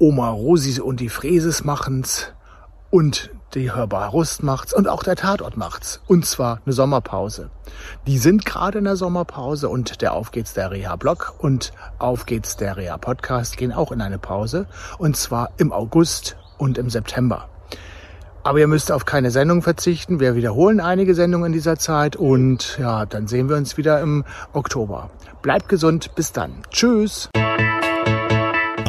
Oma Rosi und die Fräses machen's und die Hörbar Rust macht's und auch der Tatort macht's. Und zwar eine Sommerpause. Die sind gerade in der Sommerpause und der Auf geht's der Reha-Blog und Auf geht's der Reha-Podcast gehen auch in eine Pause. Und zwar im August und im September. Aber ihr müsst auf keine Sendung verzichten. Wir wiederholen einige Sendungen in dieser Zeit und ja, dann sehen wir uns wieder im Oktober. Bleibt gesund, bis dann. Tschüss.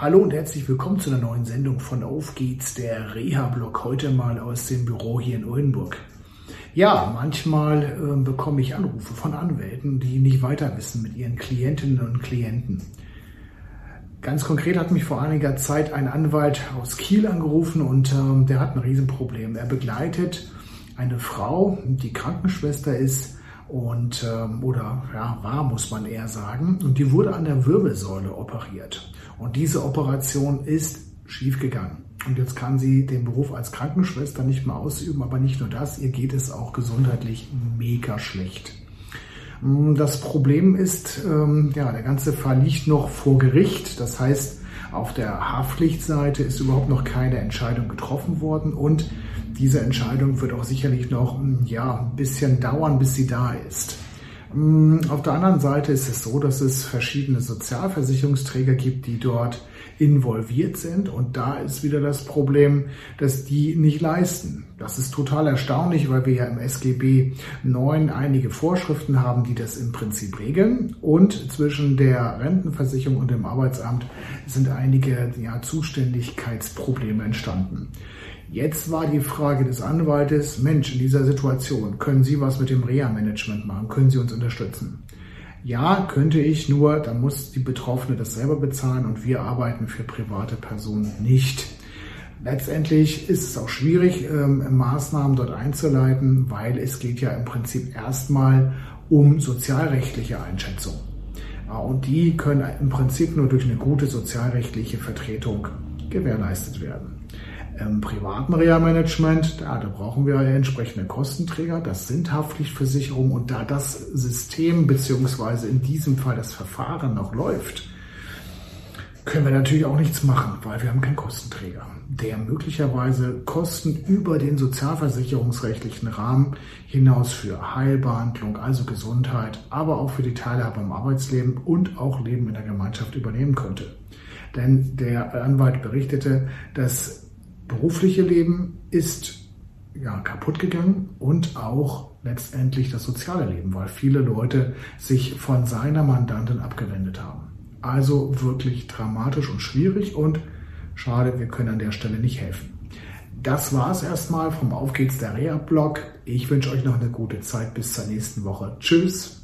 Hallo und herzlich willkommen zu einer neuen Sendung von Auf geht's, der Reha-Blog, heute mal aus dem Büro hier in Oldenburg. Ja, manchmal äh, bekomme ich Anrufe von Anwälten, die nicht weiter wissen mit ihren Klientinnen und Klienten. Ganz konkret hat mich vor einiger Zeit ein Anwalt aus Kiel angerufen und ähm, der hat ein Riesenproblem. Er begleitet eine Frau, die Krankenschwester ist, und ähm, oder ja, war, muss man eher sagen. Und die wurde an der Wirbelsäule operiert. Und diese Operation ist schiefgegangen. Und jetzt kann sie den Beruf als Krankenschwester nicht mehr ausüben, aber nicht nur das, ihr geht es auch gesundheitlich mega schlecht. Mm, das Problem ist, ähm, ja, der ganze Fall liegt noch vor Gericht. Das heißt, auf der Haftpflichtseite ist überhaupt noch keine Entscheidung getroffen worden und diese Entscheidung wird auch sicherlich noch hm, ja, ein bisschen dauern, bis sie da ist. Hm, auf der anderen Seite ist es so, dass es verschiedene Sozialversicherungsträger gibt, die dort involviert sind. Und da ist wieder das Problem, dass die nicht leisten. Das ist total erstaunlich, weil wir ja im SGB 9 einige Vorschriften haben, die das im Prinzip regeln. Und zwischen der Rentenversicherung und dem Arbeitsamt sind einige ja, Zuständigkeitsprobleme entstanden. Jetzt war die Frage des Anwaltes, Mensch, in dieser Situation, können Sie was mit dem Reha-Management machen? Können Sie uns unterstützen? Ja, könnte ich, nur da muss die Betroffene das selber bezahlen und wir arbeiten für private Personen nicht. Letztendlich ist es auch schwierig, ähm, Maßnahmen dort einzuleiten, weil es geht ja im Prinzip erstmal um sozialrechtliche Einschätzung. Und die können im Prinzip nur durch eine gute sozialrechtliche Vertretung gewährleistet werden. Im privaten Reha-Management, da, da brauchen wir entsprechende Kostenträger, das sind Haftpflichtversicherungen und da das System beziehungsweise in diesem Fall das Verfahren noch läuft, können wir natürlich auch nichts machen, weil wir haben keinen Kostenträger, der möglicherweise Kosten über den sozialversicherungsrechtlichen Rahmen hinaus für Heilbehandlung, also Gesundheit, aber auch für die Teilhabe am Arbeitsleben und auch Leben in der Gemeinschaft übernehmen könnte. Denn der Anwalt berichtete, dass berufliche Leben ist ja, kaputt gegangen und auch letztendlich das soziale Leben, weil viele Leute sich von seiner Mandantin abgewendet haben. Also wirklich dramatisch und schwierig und schade, wir können an der Stelle nicht helfen. Das war es erstmal vom Auf geht's der Reha-Blog. Ich wünsche euch noch eine gute Zeit bis zur nächsten Woche. Tschüss.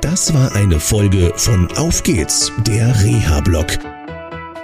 Das war eine Folge von Auf geht's, der Reha-Blog